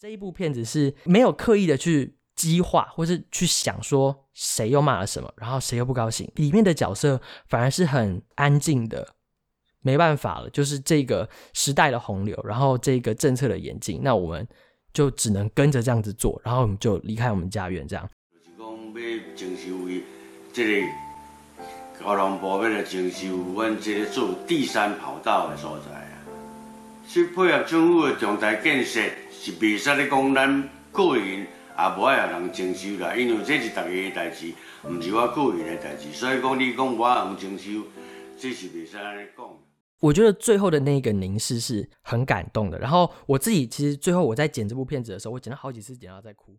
这一部片子是没有刻意的去激化，或是去想说谁又骂了什么，然后谁又不高兴。里面的角色反而是很安静的，没办法了，就是这个时代的洪流，然后这个政策的演进，那我们就只能跟着这样子做，然后我们就离开我们家园，这样。就是讲要征收伊这个交通部要来征收阮这个做第三跑道的所在啊，去配合政府的重大建设。是袂使咧讲咱个人也无爱有人征收啦，因为这是大家的代志，毋是我个人的代志，所以讲你讲我互征收，这是袂使安尼讲。我觉得最后的那个凝视是很感动的。然后我自己其实最后我在剪这部片子的时候，我剪了好几次，剪到在哭。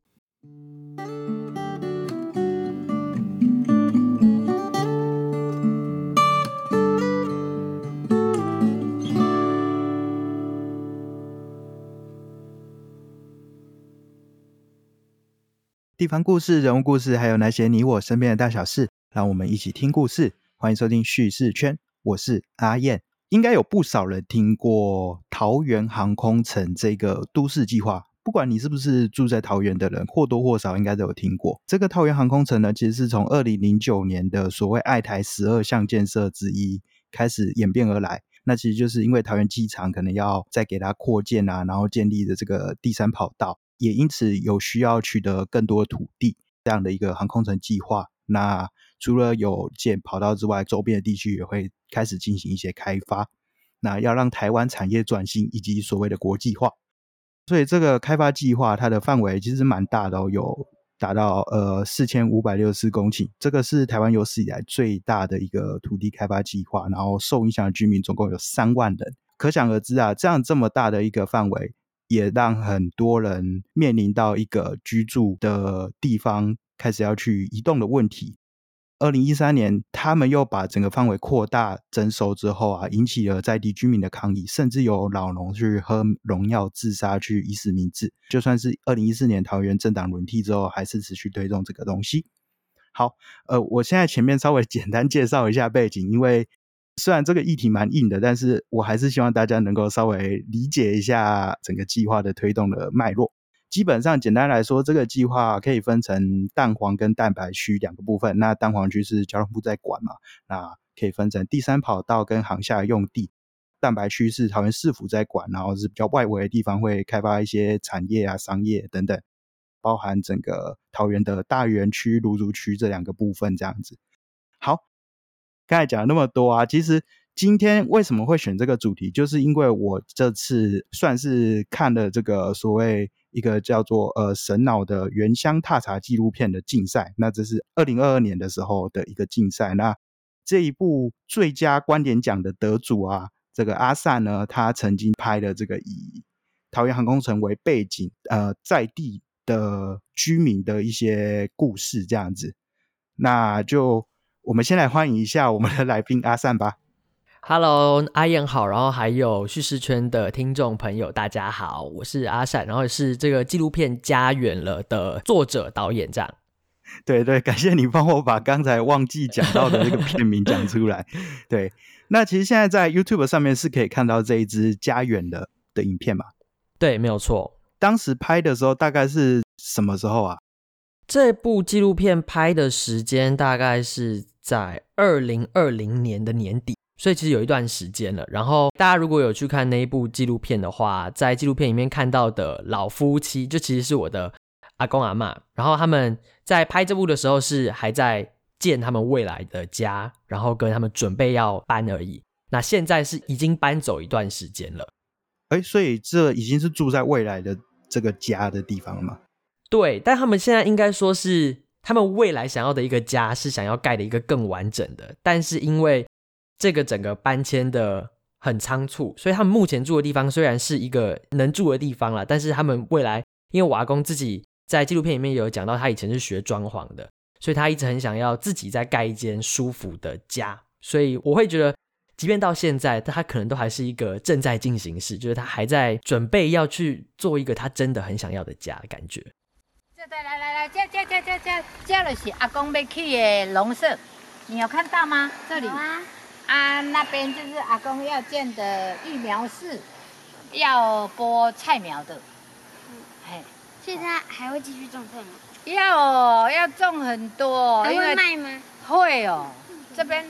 地方故事、人物故事，还有那些你我身边的大小事，让我们一起听故事。欢迎收听叙事圈，我是阿燕。应该有不少人听过桃园航空城这个都市计划，不管你是不是住在桃园的人，或多或少应该都有听过。这个桃园航空城呢，其实是从二零零九年的所谓爱台十二项建设之一开始演变而来。那其实就是因为桃园机场可能要再给它扩建啊，然后建立的这个第三跑道。也因此有需要取得更多土地这样的一个航空城计划。那除了有建跑道之外，周边的地区也会开始进行一些开发。那要让台湾产业转型以及所谓的国际化，所以这个开发计划它的范围其实蛮大的，哦有达到呃四千五百六十四公顷。这个是台湾有史以来最大的一个土地开发计划。然后受影响的居民总共有三万人，可想而知啊，这样这么大的一个范围。也让很多人面临到一个居住的地方开始要去移动的问题。二零一三年，他们又把整个范围扩大征收之后啊，引起了在地居民的抗议，甚至有老农去喝农药自杀去以死明志。就算是二零一四年桃园政党轮替之后，还是持续推动这个东西。好，呃，我现在前面稍微简单介绍一下背景，因为。虽然这个议题蛮硬的，但是我还是希望大家能够稍微理解一下整个计划的推动的脉络。基本上，简单来说，这个计划可以分成蛋黄跟蛋白区两个部分。那蛋黄区是交通部在管嘛，那可以分成第三跑道跟航下用地。蛋白区是桃园市府在管，然后是比较外围的地方会开发一些产业啊、商业等等，包含整个桃园的大园区、芦竹区这两个部分这样子。刚才讲了那么多啊，其实今天为什么会选这个主题，就是因为我这次算是看了这个所谓一个叫做呃神脑的原乡踏查纪录片的竞赛，那这是二零二二年的时候的一个竞赛。那这一部最佳观点奖的得主啊，这个阿善呢，他曾经拍的这个以桃园航空城为背景，呃，在地的居民的一些故事这样子，那就。我们先来欢迎一下我们的来宾阿善吧。Hello，阿燕好，然后还有叙事圈的听众朋友，大家好，我是阿善，然后是这个纪录片《家远了》的作者导演这样。对对，感谢你帮我把刚才忘记讲到的这个片名讲出来。对，那其实现在在 YouTube 上面是可以看到这一支《家远了》的影片嘛？对，没有错。当时拍的时候大概是什么时候啊？这部纪录片拍的时间大概是在二零二零年的年底，所以其实有一段时间了。然后大家如果有去看那一部纪录片的话，在纪录片里面看到的老夫妻，就其实是我的阿公阿妈。然后他们在拍这部的时候是还在建他们未来的家，然后跟他们准备要搬而已。那现在是已经搬走一段时间了。哎，所以这已经是住在未来的这个家的地方了吗？对，但他们现在应该说是他们未来想要的一个家，是想要盖的一个更完整的。但是因为这个整个搬迁的很仓促，所以他们目前住的地方虽然是一个能住的地方了，但是他们未来，因为瓦工自己在纪录片里面有讲到，他以前是学装潢的，所以他一直很想要自己再盖一间舒服的家。所以我会觉得，即便到现在，他可能都还是一个正在进行时，就是他还在准备要去做一个他真的很想要的家的感觉。来来来来，这这这这这这就是阿公要去的农舍，你有看到吗？这里啊，啊那边就是阿公要建的育苗室，要播菜苗的。嗯，嘿，所以他还会继续种菜吗？要哦，要种很多，还会卖吗？会哦。这边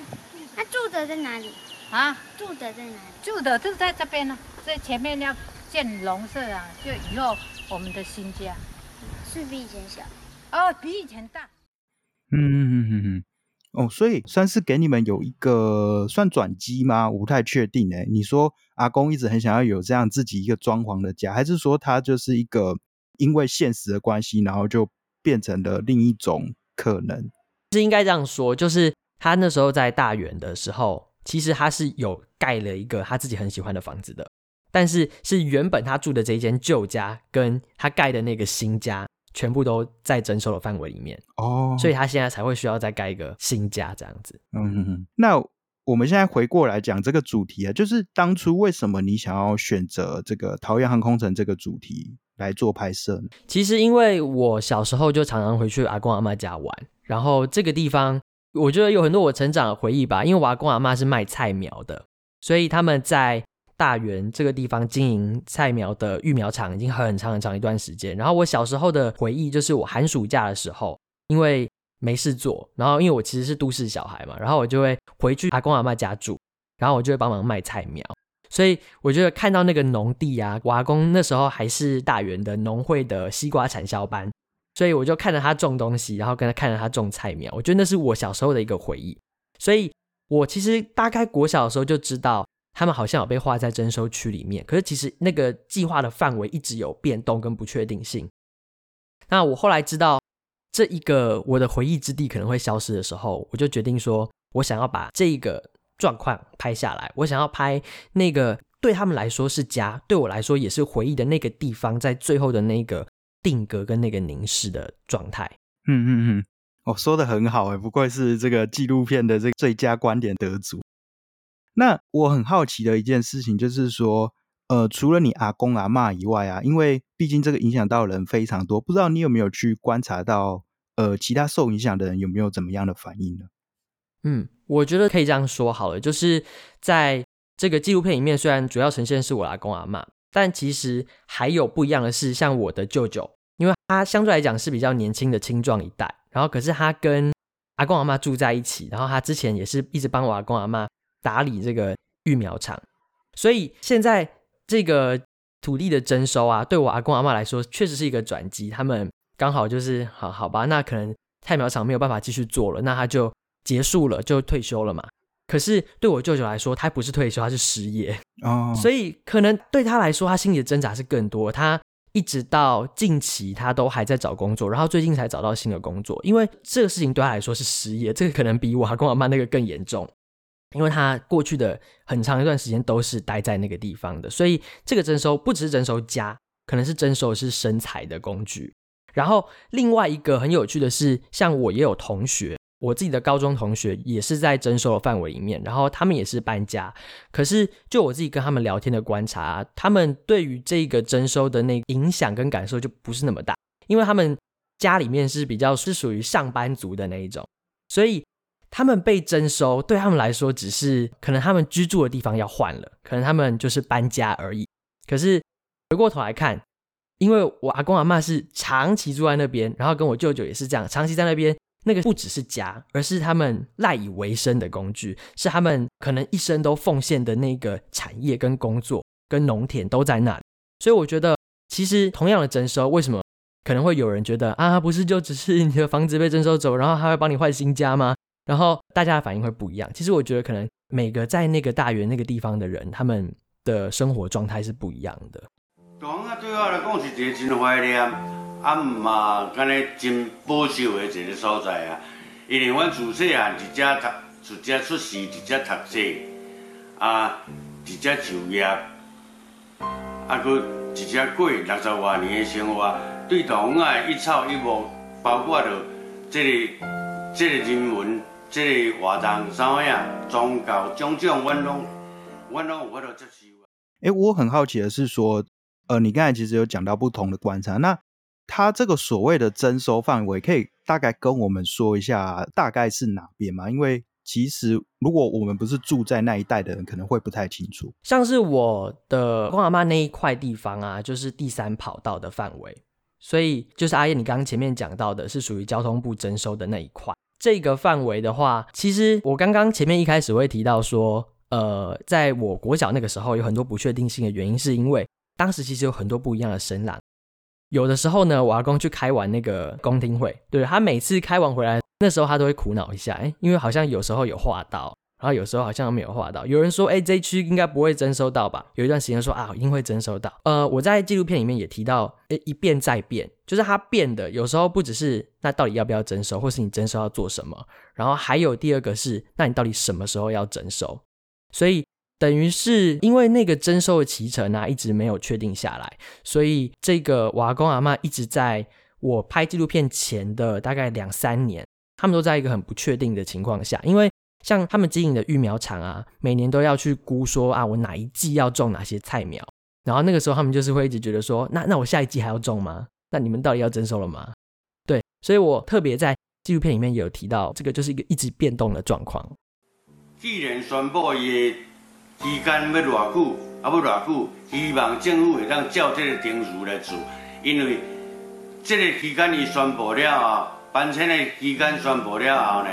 那住的在哪里？啊，住的在哪里？住的就在这边呢、所以前面要建农舍啊，就以后我们的新家。是比以前小。哦，比以前大。嗯嗯嗯嗯嗯，哦，所以算是给你们有一个算转机吗？我不太确定哎。你说阿公一直很想要有这样自己一个装潢的家，还是说他就是一个因为现实的关系，然后就变成了另一种可能？是应该这样说，就是他那时候在大园的时候，其实他是有盖了一个他自己很喜欢的房子的，但是是原本他住的这一间旧家跟他盖的那个新家，全部都在征收的范围里面，哦，所以他现在才会需要再盖一个新家这样子。嗯那我们现在回过来讲这个主题啊，就是当初为什么你想要选择这个桃园航空城这个主题来做拍摄呢？其实因为我小时候就常常回去阿公阿妈家玩，然后这个地方我觉得有很多我成长的回忆吧。因为我阿公阿妈是卖菜苗的，所以他们在大园这个地方经营菜苗的育苗场已经很长很长一段时间。然后我小时候的回忆就是我寒暑假的时候，因为没事做，然后因为我其实是都市小孩嘛，然后我就会回去阿公阿妈家住，然后我就会帮忙卖菜苗。所以我觉得看到那个农地啊，我阿公那时候还是大园的农会的西瓜产销班，所以我就看着他种东西，然后跟他看着他种菜苗，我觉得那是我小时候的一个回忆。所以我其实大概国小的时候就知道，他们好像有被划在征收区里面，可是其实那个计划的范围一直有变动跟不确定性。那我后来知道这一个我的回忆之地可能会消失的时候，我就决定说，我想要把这个状况拍下来，我想要拍那个对他们来说是家，对我来说也是回忆的那个地方，在最后的那个定格跟那个凝视的状态。嗯嗯嗯，哦，说的很好诶，不愧是这个纪录片的这个最佳观点得主。那我很好奇的一件事情就是说，呃，除了你阿公阿嬷以外啊，因为毕竟这个影响到人非常多，不知道你有没有去观察到，呃，其他受影响的人有没有怎么样的反应呢？嗯，我觉得可以这样说好了，就是在这个纪录片里面，虽然主要呈现是我阿公阿嬷，但其实还有不一样的是，像我的舅舅，因为他相对来讲是比较年轻的青壮一代，然后可是他跟阿公阿嬷住在一起，然后他之前也是一直帮我阿公阿嬷打理这个育苗场，所以现在这个土地的征收啊，对我阿公阿妈来说确实是一个转机，他们刚好就是好好吧，那可能菜苗场没有办法继续做了，那他就结束了，就退休了嘛。可是对我舅舅来说，他不是退休，他是失业，哦，所以可能对他来说，他心里的挣扎是更多。他一直到近期，他都还在找工作，然后最近才找到新的工作。因为这个事情对他来说是失业，这个可能比我阿公阿妈那个更严重，因为他过去的很长一段时间都是待在那个地方的，所以这个征收不只是征收家，可能是征收的是生财的工具。然后另外一个很有趣的是，像我也有同学。我自己的高中同学也是在征收的范围里面，然后他们也是搬家。可是就我自己跟他们聊天的观察，他们对于这个征收的那影响跟感受就不是那么大，因为他们家里面是比较是属于上班族的那一种，所以他们被征收对他们来说只是可能他们居住的地方要换了，可能他们就是搬家而已。可是回过头来看，因为我阿公阿妈是长期住在那边，然后跟我舅舅也是这样，长期在那边。那个不只是家，而是他们赖以为生的工具，是他们可能一生都奉献的那个产业跟工作跟农田都在那里。所以我觉得，其实同样的征收，为什么可能会有人觉得啊，不是就只是你的房子被征收走，然后他会帮你换新家吗？然后大家的反应会不一样。其实我觉得，可能每个在那个大园那个地方的人，他们的生活状态是不一样的。大汉对我来讲是一个真怀念，啊，嘛，敢若真保守的一个所在啊。因为阮自细汉一只读，一只出世，一只读册，啊，一只就业，啊，佮一只过六十多年的生活，对大汉的一草一木，包括着这个、这个人文、这个活动啥物啊，宗教种种，阮拢，阮拢有法度接受。诶，我很好奇的是说，呃，你刚才其实有讲到不同的观察，那它这个所谓的征收范围，可以大概跟我们说一下大概是哪边吗？因为其实如果我们不是住在那一带的人，可能会不太清楚。像是我的公阿妈那一块地方啊，就是第三跑道的范围。所以就是阿燕你刚刚前面讲到的是属于交通部征收的那一块。这个范围的话，其实我刚刚前面一开始会提到说，呃，在我国小那个时候有很多不确定性的原因，是因为当时其实有很多不一样的声浪。有的时候呢，我阿公去开完那个公听会，对他每次开完回来，那时候他都会苦恼一下，哎，因为好像有时候有话到，然后有时候好像没有画到。有人说，哎，这区应该不会征收到吧？有一段时间说啊，一定会征收到。呃，我在纪录片里面也提到，哎，一变再变，就是它变的，有时候不只是那到底要不要征收，或是你征收要做什么，然后还有第二个是，那你到底什么时候要征收？所以。等于是因为那个征收的脐程啊，一直没有确定下来，所以这个瓦工阿妈一直在我拍纪录片前的大概两三年，他们都在一个很不确定的情况下。因为像他们经营的育苗场啊，每年都要去估说啊，我哪一季要种哪些菜苗，然后那个时候他们就是会一直觉得说，那那我下一季还要种吗？那你们到底要征收了吗？对，所以我特别在纪录片里面有提到，这个就是一个一直变动的状况。既然宣布也。期间要偌久，啊要偌久，希望政府会当照这个程序来做，因为这个期间伊宣布了啊，搬迁的期间宣布了后呢，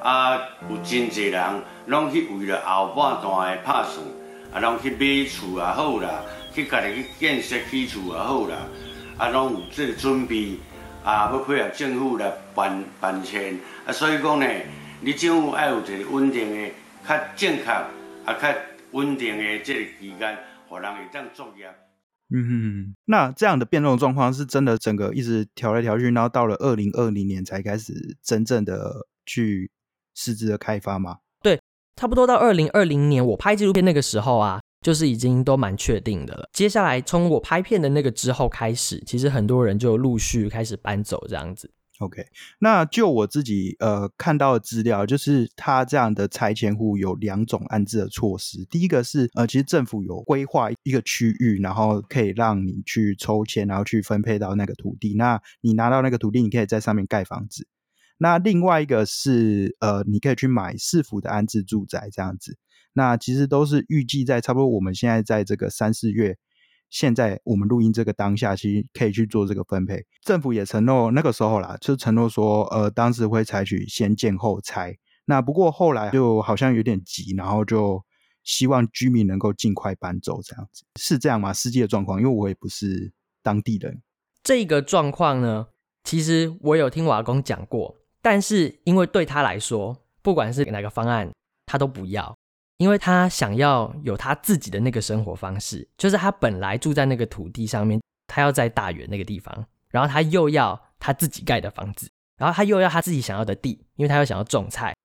啊有真侪人拢去为了后半段的拍算，啊拢去买厝也好啦，去家己去建设起厝也好啦，啊拢有这个准备，啊要配合政府来搬搬迁，啊所以讲呢，你政府要有一个稳定的、较正确啊较。稳定的这个期间，互人会当作业。嗯，那这样的变动状况是真的，整个一直调来调去，然后到了二零二零年才开始真正的去实质的开发吗？对，差不多到二零二零年，我拍纪录片那个时候啊，就是已经都蛮确定的了。接下来从我拍片的那个之后开始，其实很多人就陆续开始搬走这样子。OK，那就我自己呃看到的资料，就是他这样的拆迁户有两种安置的措施。第一个是呃，其实政府有规划一个区域，然后可以让你去抽签，然后去分配到那个土地。那你拿到那个土地，你可以在上面盖房子。那另外一个是呃，你可以去买市府的安置住宅这样子。那其实都是预计在差不多我们现在在这个三四月。现在我们录音这个当下，其实可以去做这个分配。政府也承诺那个时候啦，就承诺说，呃，当时会采取先建后拆。那不过后来就好像有点急，然后就希望居民能够尽快搬走，这样子是这样吗？实际的状况，因为我也不是当地人。这个状况呢，其实我有听瓦工讲过，但是因为对他来说，不管是哪个方案，他都不要。因为他想要有他自己的那个生活方式，就是他本来住在那个土地上面，他要在大园那个地方，然后他又要他自己盖的房子，然后他又要他自己想要的地，因为他又想要种菜，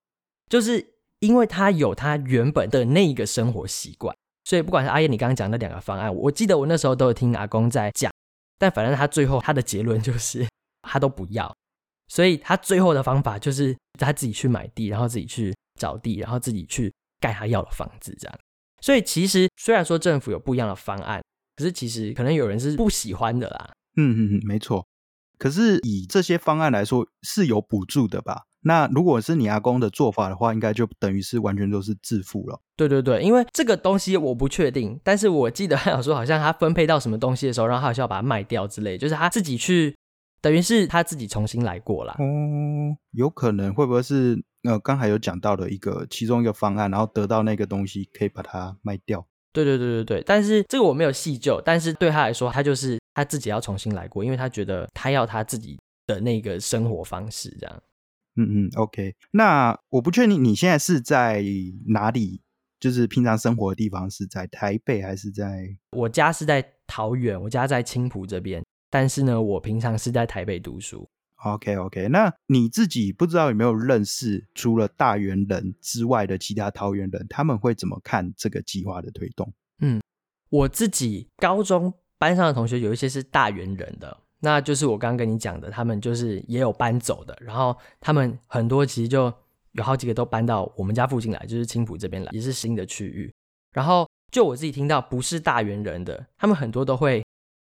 就是因为他有他原本的那一个生活习惯，所以不管是阿燕你刚刚讲的两个方案，我记得我那时候都有听阿公在讲，但反正他最后他的结论就是他都不要，所以他最后的方法就是他自己去买地，然后自己去找地，然后自己去。盖他要的房子，这样。所以其实虽然说政府有不一样的方案，可是其实可能有人是不喜欢的啦。嗯嗯嗯，没错。可是以这些方案来说是有补助的吧？那如果是你阿公的做法的话，应该就等于是完全都是自付了。对对对，因为这个东西我不确定，但是我记得他有说，好像他分配到什么东西的时候，然后他好像要把它卖掉之类，就是他自己去，等于是他自己重新来过啦。哦，有可能会不会是？呃，刚才有讲到的一个其中一个方案，然后得到那个东西可以把它卖掉。对对对对对，但是这个我没有细究，但是对他来说，他就是他自己要重新来过，因为他觉得他要他自己的那个生活方式这样。嗯嗯，OK。那我不确定你现在是在哪里，就是平常生活的地方是在台北还是在？我家是在桃园，我家在青浦这边，但是呢，我平常是在台北读书。OK OK，那你自己不知道有没有认识除了大园人之外的其他桃园人，他们会怎么看这个计划的推动？嗯，我自己高中班上的同学有一些是大园人的，那就是我刚刚跟你讲的，他们就是也有搬走的，然后他们很多其实就有好几个都搬到我们家附近来，就是青浦这边来，也是新的区域。然后就我自己听到不是大园人的，他们很多都会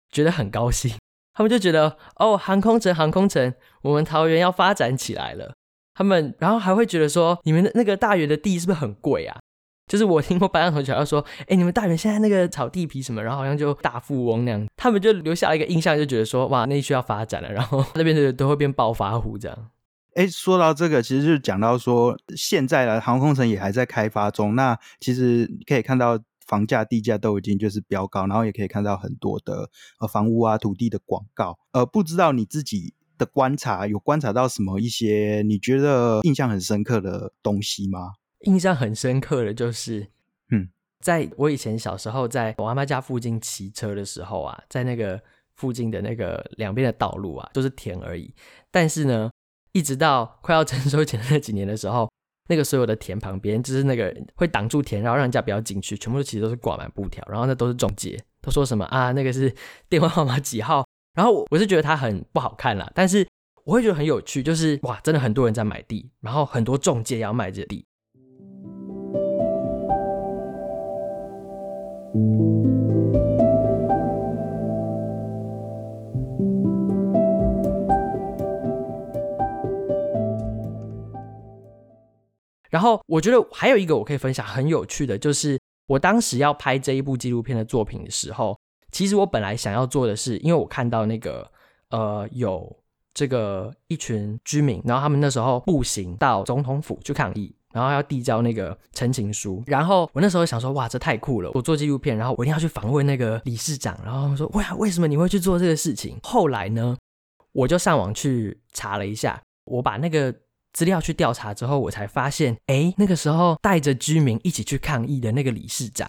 觉得很高兴。他们就觉得哦，航空城，航空城，我们桃园要发展起来了。他们然后还会觉得说，你们的那个大园的地是不是很贵啊？就是我听过班上同学要说，哎，你们大园现在那个炒地皮什么，然后好像就大富翁那样，他们就留下一个印象，就觉得说，哇，那需要发展了，然后那边的都会变暴发户这样。哎，说到这个，其实就讲到说，现在的航空城也还在开发中。那其实可以看到房价、地价都已经就是飙高，然后也可以看到很多的呃房屋啊、土地的广告。呃，不知道你自己的观察有观察到什么一些你觉得印象很深刻的东西吗？印象很深刻的就是，嗯，在我以前小时候在我阿妈家附近骑车的时候啊，在那个附近的那个两边的道路啊，都是田而已。但是呢，一直到快要成收前那几年的时候，那个所有的田旁边，就是那个会挡住田，然后让人家不要进去，全部其实都是挂满布条，然后那都是中介，都说什么啊，那个是电话号码几号。然后我是觉得它很不好看啦，但是我会觉得很有趣，就是哇，真的很多人在买地，然后很多中介要卖这地。然后我觉得还有一个我可以分享很有趣的，就是我当时要拍这一部纪录片的作品的时候，其实我本来想要做的是，因为我看到那个呃有这个一群居民，然后他们那时候步行到总统府去抗议。然后要递交那个陈情书，然后我那时候想说，哇，这太酷了！我做纪录片，然后我一定要去访问那个理事长。然后他说，哇，为什么你会去做这个事情？后来呢，我就上网去查了一下，我把那个资料去调查之后，我才发现，哎，那个时候带着居民一起去抗议的那个理事长，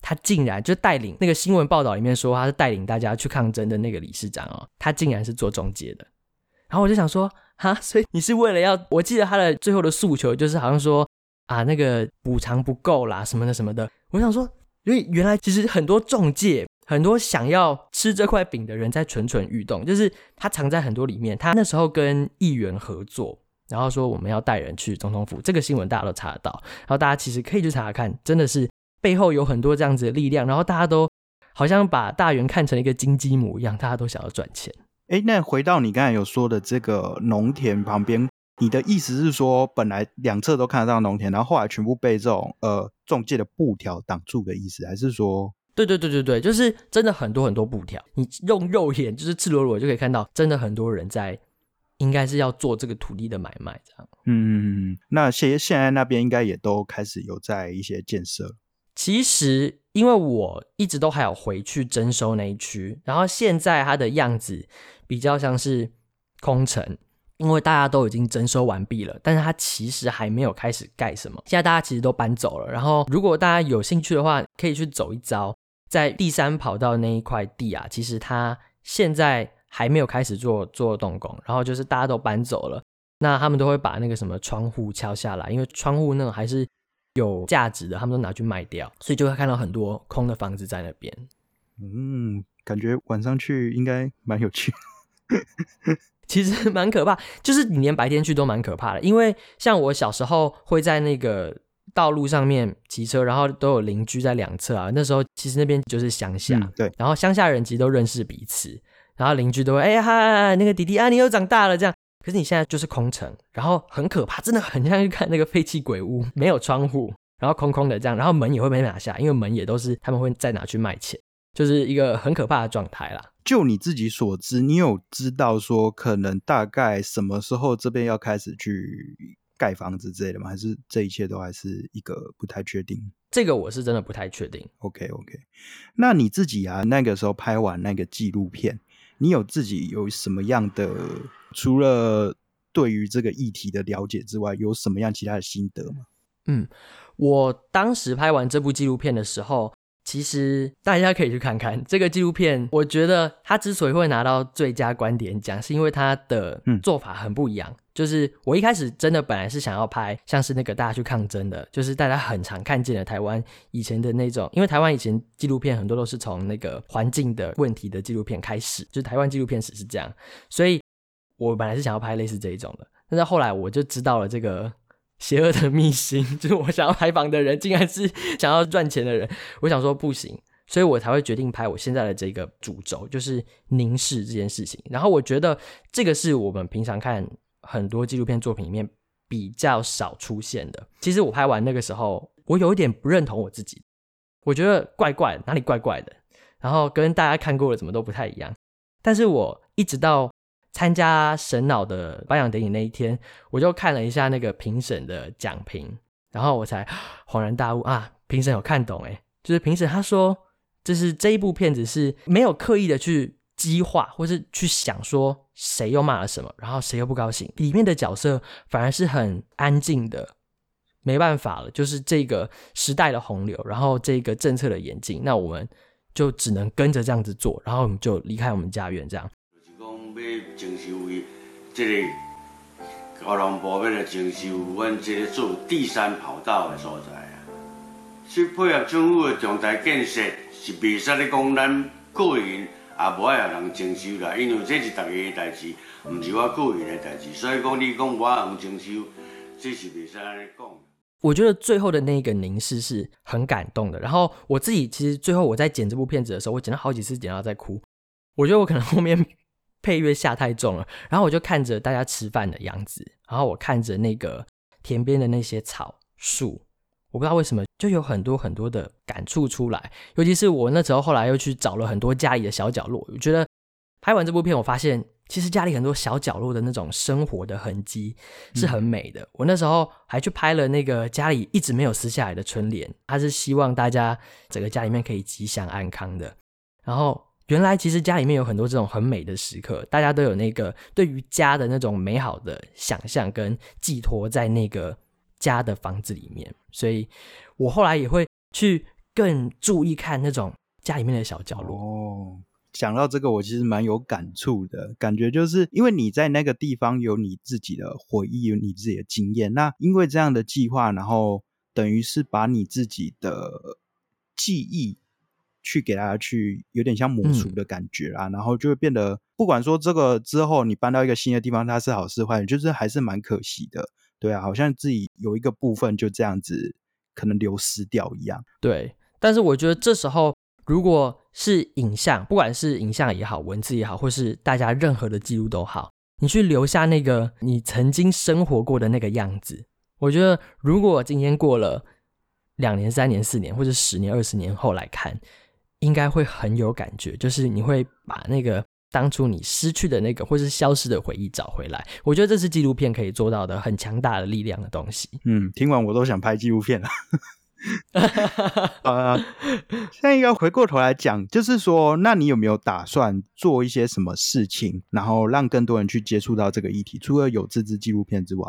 他竟然就带领那个新闻报道里面说他是带领大家去抗争的那个理事长哦，他竟然是做中介的。然后我就想说。哈，所以你是为了要？我记得他的最后的诉求就是好像说啊，那个补偿不够啦，什么的什么的。我想说，因为原来其实很多中介，很多想要吃这块饼的人在蠢蠢欲动，就是他藏在很多里面。他那时候跟议员合作，然后说我们要带人去总统府，这个新闻大家都查得到。然后大家其实可以去查查看，真的是背后有很多这样子的力量。然后大家都好像把大元看成一个金鸡母一样，大家都想要赚钱。哎，那回到你刚才有说的这个农田旁边，你的意思是说，本来两侧都看得到农田，然后后来全部被这种呃中介的布条挡住的意思，还是说？对对对对对，就是真的很多很多布条，你用肉眼就是赤裸裸就可以看到，真的很多人在，应该是要做这个土地的买卖这样。嗯，那现现在那边应该也都开始有在一些建设。其实，因为我一直都还有回去征收那一区，然后现在它的样子比较像是空城，因为大家都已经征收完毕了，但是它其实还没有开始盖什么。现在大家其实都搬走了，然后如果大家有兴趣的话，可以去走一遭，在第三跑道那一块地啊，其实它现在还没有开始做做动工，然后就是大家都搬走了，那他们都会把那个什么窗户敲下来，因为窗户那种还是。有价值的，他们都拿去卖掉，所以就会看到很多空的房子在那边。嗯，感觉晚上去应该蛮有趣。其实蛮可怕，就是你连白天去都蛮可怕的。因为像我小时候会在那个道路上面骑车，然后都有邻居在两侧啊。那时候其实那边就是乡下，对。然后乡下人其实都认识彼此，然后邻居都会哎嗨，那个弟弟啊，你又长大了这样。可是你现在就是空城，然后很可怕，真的很像去看那个废弃鬼屋，没有窗户，然后空空的这样，然后门也会被拿下，因为门也都是他们会再拿去卖钱，就是一个很可怕的状态啦。就你自己所知，你有知道说可能大概什么时候这边要开始去盖房子之类的吗？还是这一切都还是一个不太确定？这个我是真的不太确定。OK OK，那你自己啊，那个时候拍完那个纪录片，你有自己有什么样的？除了对于这个议题的了解之外，有什么样其他的心得吗？嗯，我当时拍完这部纪录片的时候，其实大家可以去看看这个纪录片。我觉得他之所以会拿到最佳观点奖，是因为他的做法很不一样。就是我一开始真的本来是想要拍像是那个大家去抗争的，就是大家很常看见的台湾以前的那种，因为台湾以前纪录片很多都是从那个环境的问题的纪录片开始，就是台湾纪录片史是这样，所以。我本来是想要拍类似这一种的，但是后来我就知道了这个邪恶的秘辛，就是我想要采访的人竟然是想要赚钱的人。我想说不行，所以我才会决定拍我现在的这个主轴，就是凝视这件事情。然后我觉得这个是我们平常看很多纪录片作品里面比较少出现的。其实我拍完那个时候，我有一点不认同我自己，我觉得怪怪，哪里怪怪的，然后跟大家看过的怎么都不太一样。但是我一直到参加神脑的颁奖典礼那一天，我就看了一下那个评审的讲评，然后我才恍然大悟啊，评审有看懂诶，就是评审他说，就是这一部片子是没有刻意的去激化，或是去想说谁又骂了什么，然后谁又不高兴，里面的角色反而是很安静的。没办法了，就是这个时代的洪流，然后这个政策的演进，那我们就只能跟着这样子做，然后我们就离开我们家园，这样。要征收伊，即个交通部要来征收阮即个做第三跑道的所在啊，去配合政府的重大建设，是袂使咧讲咱个人也无爱让人征收啦，因为这是大家的代志，毋是我个人的代志，所以讲你讲我能征收，这是袂使安尼讲。我觉得最后的那一个凝视是很感动的。然后我自己其实最后我在剪这部片子的时候，我剪了好几次，剪到在哭。我觉得我可能后面配乐下太重了。然后我就看着大家吃饭的样子，然后我看着那个田边的那些草树，我不知道为什么就有很多很多的感触出来。尤其是我那时候后来又去找了很多家里的小角落，我觉得拍完这部片，我发现。其实家里很多小角落的那种生活的痕迹是很美的。我那时候还去拍了那个家里一直没有撕下来的春联，他是希望大家整个家里面可以吉祥安康的。然后原来其实家里面有很多这种很美的时刻，大家都有那个对于家的那种美好的想象跟寄托在那个家的房子里面。所以我后来也会去更注意看那种家里面的小角落。哦。讲到这个，我其实蛮有感触的，感觉就是因为你在那个地方有你自己的回忆，有你自己的经验。那因为这样的计划，然后等于是把你自己的记忆去给大家去，有点像抹除的感觉啊。然后就会变得，不管说这个之后你搬到一个新的地方，它是好是坏，就是还是蛮可惜的。对啊，好像自己有一个部分就这样子可能流失掉一样。对，但是我觉得这时候。如果是影像，不管是影像也好，文字也好，或是大家任何的记录都好，你去留下那个你曾经生活过的那个样子。我觉得，如果今天过了两年、三年、四年，或者十年、二十年后来看，应该会很有感觉。就是你会把那个当初你失去的那个，或是消失的回忆找回来。我觉得这是纪录片可以做到的很强大的力量的东西。嗯，听完我都想拍纪录片了。呃，现在应该回过头来讲，就是说，那你有没有打算做一些什么事情，然后让更多人去接触到这个议题？除了有自制纪录片之外。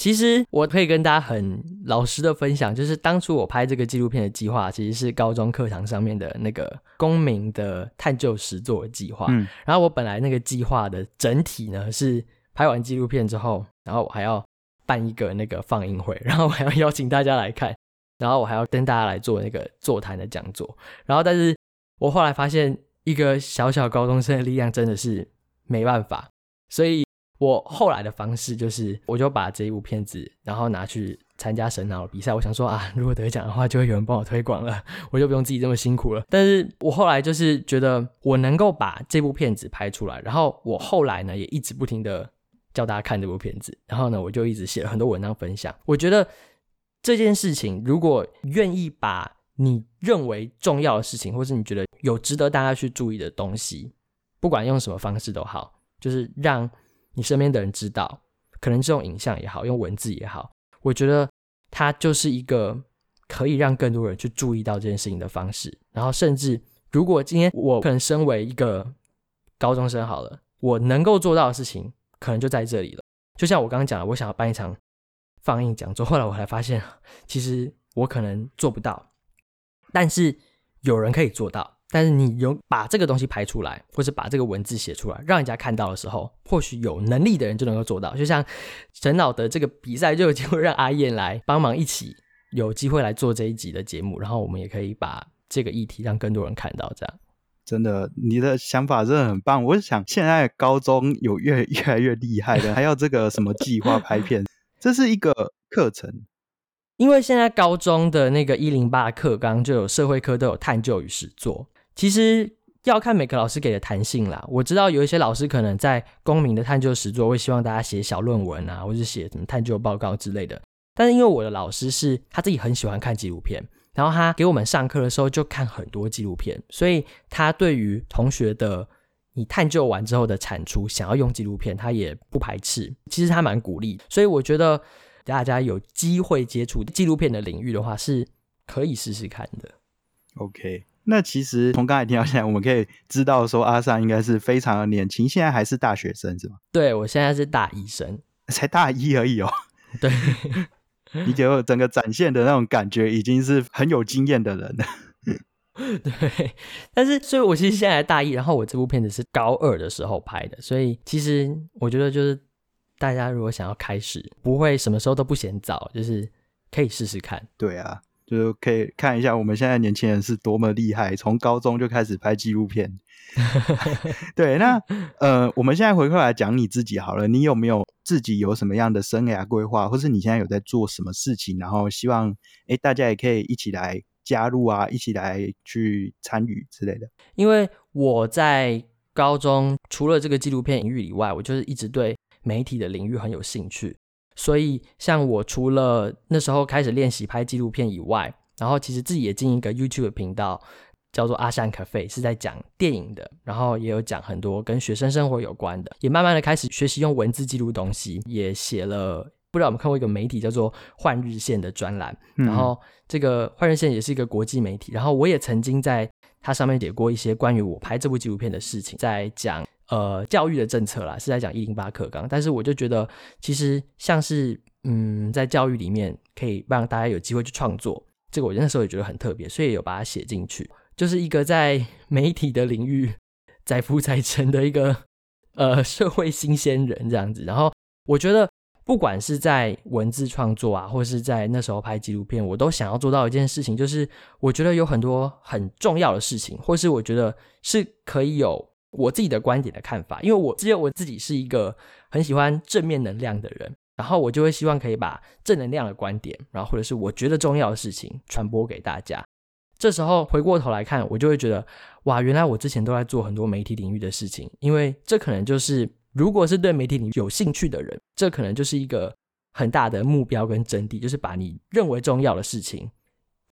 其实我可以跟大家很老实的分享，就是当初我拍这个纪录片的计划，其实是高中课堂上面的那个公民的探究实作计划。嗯，然后我本来那个计划的整体呢，是拍完纪录片之后，然后我还要办一个那个放映会，然后我还要邀请大家来看，然后我还要跟大家来做那个座谈的讲座。然后，但是我后来发现，一个小小高中生的力量真的是没办法，所以。我后来的方式就是，我就把这一部片子，然后拿去参加神脑比赛。我想说啊，如果得奖的话，就会有人帮我推广了，我就不用自己这么辛苦了。但是我后来就是觉得，我能够把这部片子拍出来，然后我后来呢，也一直不停的叫大家看这部片子，然后呢，我就一直写了很多文章分享。我觉得这件事情，如果愿意把你认为重要的事情，或是你觉得有值得大家去注意的东西，不管用什么方式都好，就是让。你身边的人知道，可能是用影像也好，用文字也好，我觉得它就是一个可以让更多人去注意到这件事情的方式。然后，甚至如果今天我可能身为一个高中生好了，我能够做到的事情，可能就在这里了。就像我刚刚讲的，我想要办一场放映讲座，后来我才发现，其实我可能做不到，但是有人可以做到。但是你有把这个东西拍出来，或是把这个文字写出来，让人家看到的时候，或许有能力的人就能够做到。就像陈老的这个比赛，就有机会让阿燕来帮忙一起有机会来做这一集的节目，然后我们也可以把这个议题让更多人看到。这样真的，你的想法真的很棒。我想现在高中有越越来越厉害的，还要这个什么计划拍片，这是一个课程。因为现在高中的那个一零八课纲就有社会科都有探究与实作，其实要看每个老师给的弹性啦。我知道有一些老师可能在公民的探究实作会希望大家写小论文啊，或者写什么探究报告之类的。但是因为我的老师是他自己很喜欢看纪录片，然后他给我们上课的时候就看很多纪录片，所以他对于同学的你探究完之后的产出，想要用纪录片，他也不排斥。其实他蛮鼓励，所以我觉得大家有机会接触纪录片的领域的话，是可以试试看的。OK，那其实从刚才听到现在，我们可以知道说阿尚应该是非常的年轻，现在还是大学生是吗？对我现在是大一生，才大一而已哦。对，你给我整个展现的那种感觉，已经是很有经验的人了。对，但是所以，我其实现在大一，然后我这部片子是高二的时候拍的，所以其实我觉得就是大家如果想要开始，不会什么时候都不嫌早，就是可以试试看。对啊，就是可以看一下我们现在年轻人是多么厉害，从高中就开始拍纪录片。对，那呃，我们现在回过来讲你自己好了，你有没有自己有什么样的生涯规划，或是你现在有在做什么事情？然后希望哎大家也可以一起来加入啊，一起来去参与之类的。因为我在高中除了这个纪录片领域以外，我就是一直对媒体的领域很有兴趣，所以像我除了那时候开始练习拍纪录片以外，然后其实自己也经营一个 YouTube 频道。叫做阿山 cafe，是在讲电影的，然后也有讲很多跟学生生活有关的，也慢慢的开始学习用文字记录东西，也写了不知道我们看过一个媒体叫做《换日线》的专栏，然后这个《换日线》也是一个国际媒体，然后我也曾经在它上面写过一些关于我拍这部纪录片的事情，在讲呃教育的政策啦，是在讲一零八课纲，但是我就觉得其实像是嗯在教育里面可以让大家有机会去创作，这个我那时候也觉得很特别，所以有把它写进去。就是一个在媒体的领域载浮载沉的一个呃社会新鲜人这样子，然后我觉得不管是在文字创作啊，或是在那时候拍纪录片，我都想要做到一件事情，就是我觉得有很多很重要的事情，或是我觉得是可以有我自己的观点的看法，因为我只有我自己是一个很喜欢正面能量的人，然后我就会希望可以把正能量的观点，然后或者是我觉得重要的事情传播给大家。这时候回过头来看，我就会觉得，哇，原来我之前都在做很多媒体领域的事情，因为这可能就是，如果是对媒体领域有兴趣的人，这可能就是一个很大的目标跟真谛，就是把你认为重要的事情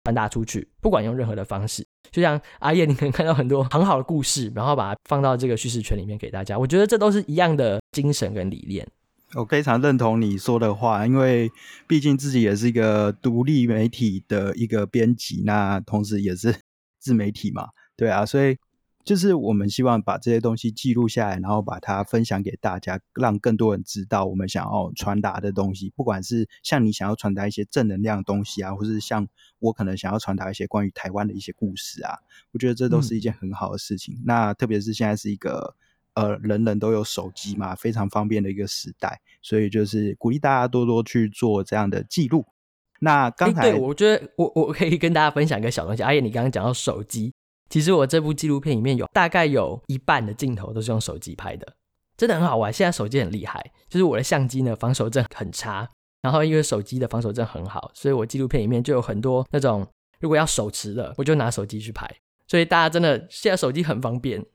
传达出去，不管用任何的方式。就像阿叶，你可能看到很多很好的故事，然后把它放到这个叙事圈里面给大家，我觉得这都是一样的精神跟理念。我非常认同你说的话，因为毕竟自己也是一个独立媒体的一个编辑，那同时也是自媒体嘛，对啊，所以就是我们希望把这些东西记录下来，然后把它分享给大家，让更多人知道我们想要传达的东西，不管是像你想要传达一些正能量的东西啊，或是像我可能想要传达一些关于台湾的一些故事啊，我觉得这都是一件很好的事情。那特别是现在是一个。呃，人人都有手机嘛，非常方便的一个时代，所以就是鼓励大家多多去做这样的记录。那刚才，对我觉得我我可以跟大家分享一个小东西。阿叶，你刚刚讲到手机，其实我这部纪录片里面有大概有一半的镜头都是用手机拍的，真的很好玩。现在手机很厉害，就是我的相机呢防守阵很差，然后因为手机的防守阵很好，所以我纪录片里面就有很多那种如果要手持的，我就拿手机去拍。所以大家真的现在手机很方便。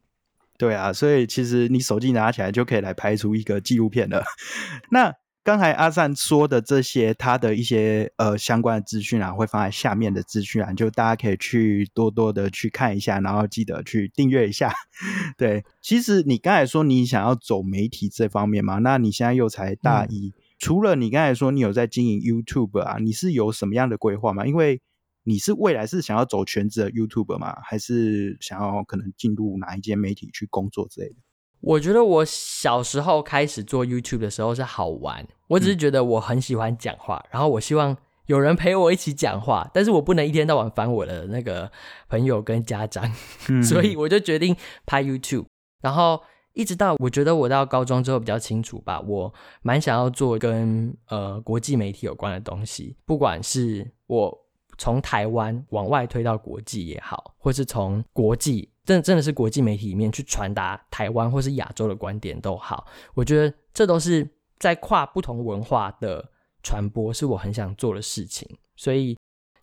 对啊，所以其实你手机拿起来就可以来拍出一个纪录片了。那刚才阿善说的这些，他的一些呃相关的资讯啊，会放在下面的资讯栏，就大家可以去多多的去看一下，然后记得去订阅一下。对，其实你刚才说你想要走媒体这方面嘛，那你现在又才大一，嗯、除了你刚才说你有在经营 YouTube 啊，你是有什么样的规划吗？因为你是未来是想要走全职的 YouTube 吗？还是想要可能进入哪一间媒体去工作之类的？我觉得我小时候开始做 YouTube 的时候是好玩，我只是觉得我很喜欢讲话，嗯、然后我希望有人陪我一起讲话，但是我不能一天到晚烦我的那个朋友跟家长，嗯、所以我就决定拍 YouTube。然后一直到我觉得我到高中之后比较清楚吧，我蛮想要做跟呃国际媒体有关的东西，不管是我。从台湾往外推到国际也好，或是从国际真的真的是国际媒体里面去传达台湾或是亚洲的观点都好，我觉得这都是在跨不同文化的传播是我很想做的事情，所以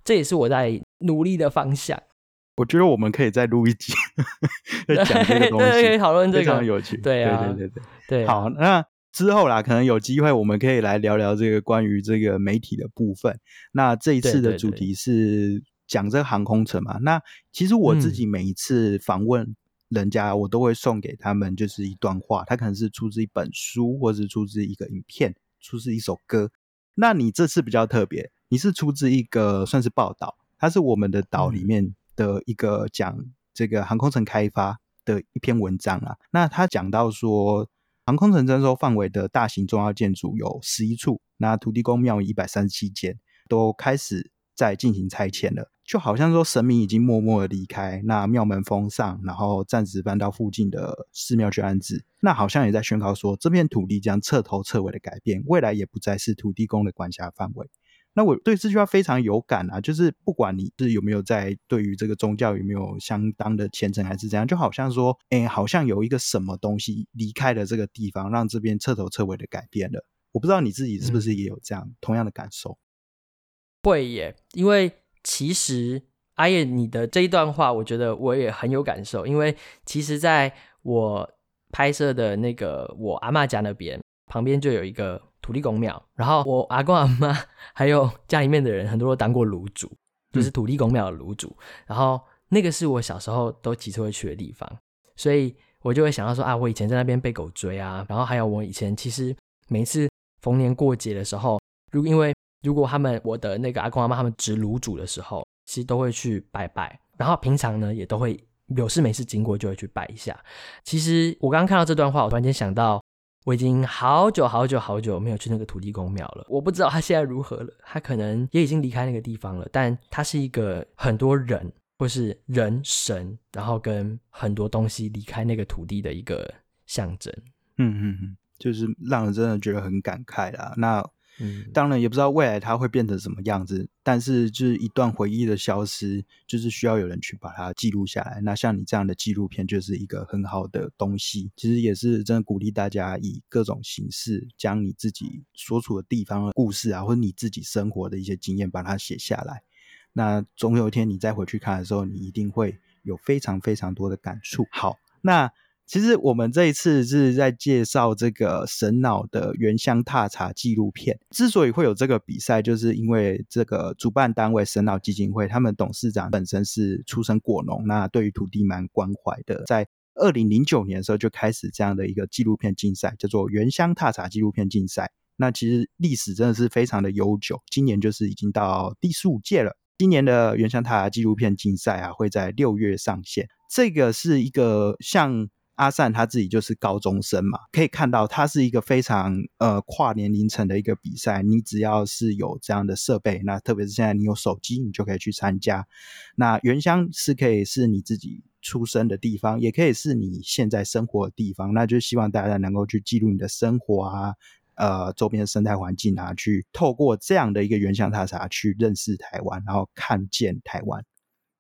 这也是我在努力的方向。我觉得我们可以再录一集，再讲这个东 对，可以西，讨论这非常个。有趣。对啊对对对对。对，好，那之后啦，可能有机会我们可以来聊聊这个关于这个媒体的部分。那这一次的主题是讲这个航空城嘛？那其实我自己嗯每一次访问人家，我都会送给他们就是一段话，它可能是出自一本书，或是出自一个影片，出自一首歌。那你这次比较特别，你是出自一个算是报道，它是我们的岛里嗯面的一个讲这个航空城开发的一篇文章啊。那他讲到说，航空城征收范围的大型重要建筑有十一处，那土地公庙一百三十七间，都开始在进行拆迁了。就好像说神明已经默默的离开，那庙门封上，然后暂时搬到附近的寺庙去安置。那好像也在宣告说，这片土地将彻头彻尾的改变，未来也不再是土地公的管辖范围。那我对这句话非常有感啊，就是不管你是有没有在对于这个宗教有没有相当的虔诚，还是怎样，就好像说，哎，好像有一个什么东西离开了这个地方，让这边彻头彻尾的改变了。我不知道你自己是不是也有这样、同样的感受？会耶，因为其实阿叶你的这一段话，我觉得我也很有感受，因为其实在我拍摄的那个我阿嬷家那边旁边就有一个土地公庙，然后我 阿公阿妈还有家里面的人很多都当过炉主，就是土地公庙的炉主，然后那个是我小时候都骑车会去的地方，所以我就会想到说啊，我以前在那边被狗追啊，然后还有我以前其实每一次逢年过节的时候，如因为如果他们我的那个阿公阿妈他们值炉主的时候，其实都会去拜拜，然后平常呢也都会有事没事经过就会去拜一下。其实我刚刚看到这段话，我突然间想到，我已经好久好久好久没有去那个土地公庙了。我不知道他现在如何了，他可能也已经离开那个地方了，但他是一个很多人或是人神，然后跟很多东西离开那个土地的一个象征。嗯嗯嗯，就是让人真的觉得很感慨啦。那嗯，当然也不知道未来它会变成什么样子，但是就是一段回忆的消失，就是需要有人去把它记录下来。那像你这样的纪录片就是一个很好的东西，其实也是真的鼓励大家以各种形式将你自己所处的地方的故事啊，或者你自己生活的一些经验把它写下来。那总有一天你再回去看的时候，你一定会有非常非常多的感触。好，那其实我们这一次是在介绍这个神脑的原乡踏查纪录片。之所以会有这个比赛，就是因为这个主办单位神脑基金会，他们董事长本身是出身果农，那对于土地蛮关怀的，在。二零零九年的时候就开始这样的一个纪录片竞赛，叫做原乡踏查纪录片竞赛。那其实历史真的是非常的悠久，今年就是已经到第十五届了。今年的原乡踏查纪录片竞赛啊，会在六月上线。这个是一个像阿善他自己就是高中生嘛，可以看到它是一个非常呃跨年龄层的一个比赛。你只要是有这样的设备，那特别是现在你有手机，你就可以去参加。那原乡是可以是你自己出生的地方，也可以是你现在生活的地方。那就希望大家能够去记录你的生活啊，呃，周边的生态环境啊，去透过这样的一个原乡踏查去认识台湾，然后看见台湾。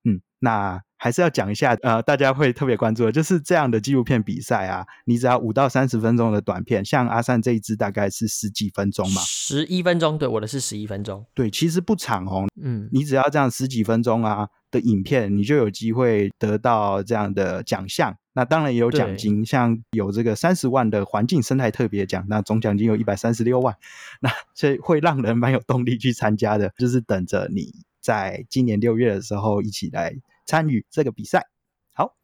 嗯，那还是要讲一下，呃，大家会特别关注的，就是这样的纪录片比赛啊，你只要五到三十分钟的短片，像阿善这一支大概是十几分钟嘛，十一分钟，对，我的是十一分钟。对，其实不长哦，嗯，你只要这样十几分钟啊的影片，你就有机会得到这样的奖项。那当然也有奖金，像有这个三十万的环境生态特别奖，那总奖金有一百三十六万，那所以会让人蛮有动力去参加的，就是等着你在今年六月的时候一起来参与这个比赛。好，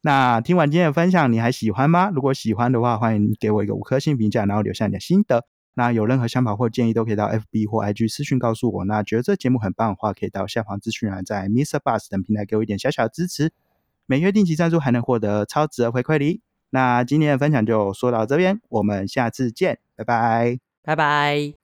那听完今天的分享，你还喜欢吗？如果喜欢的话，欢迎给我一个五颗星评价，然后留下你的心得。那有任何想法或建议，都可以到 FB 或 IG 私讯告诉我。那觉得这节目很棒的话，可以到下方资讯栏，在 Mr. Bus 等平台给我一点小小的支持。每月定期赞助还能获得超值的回馈礼。那今天的分享就说到这边，我们下次见，拜拜。拜拜。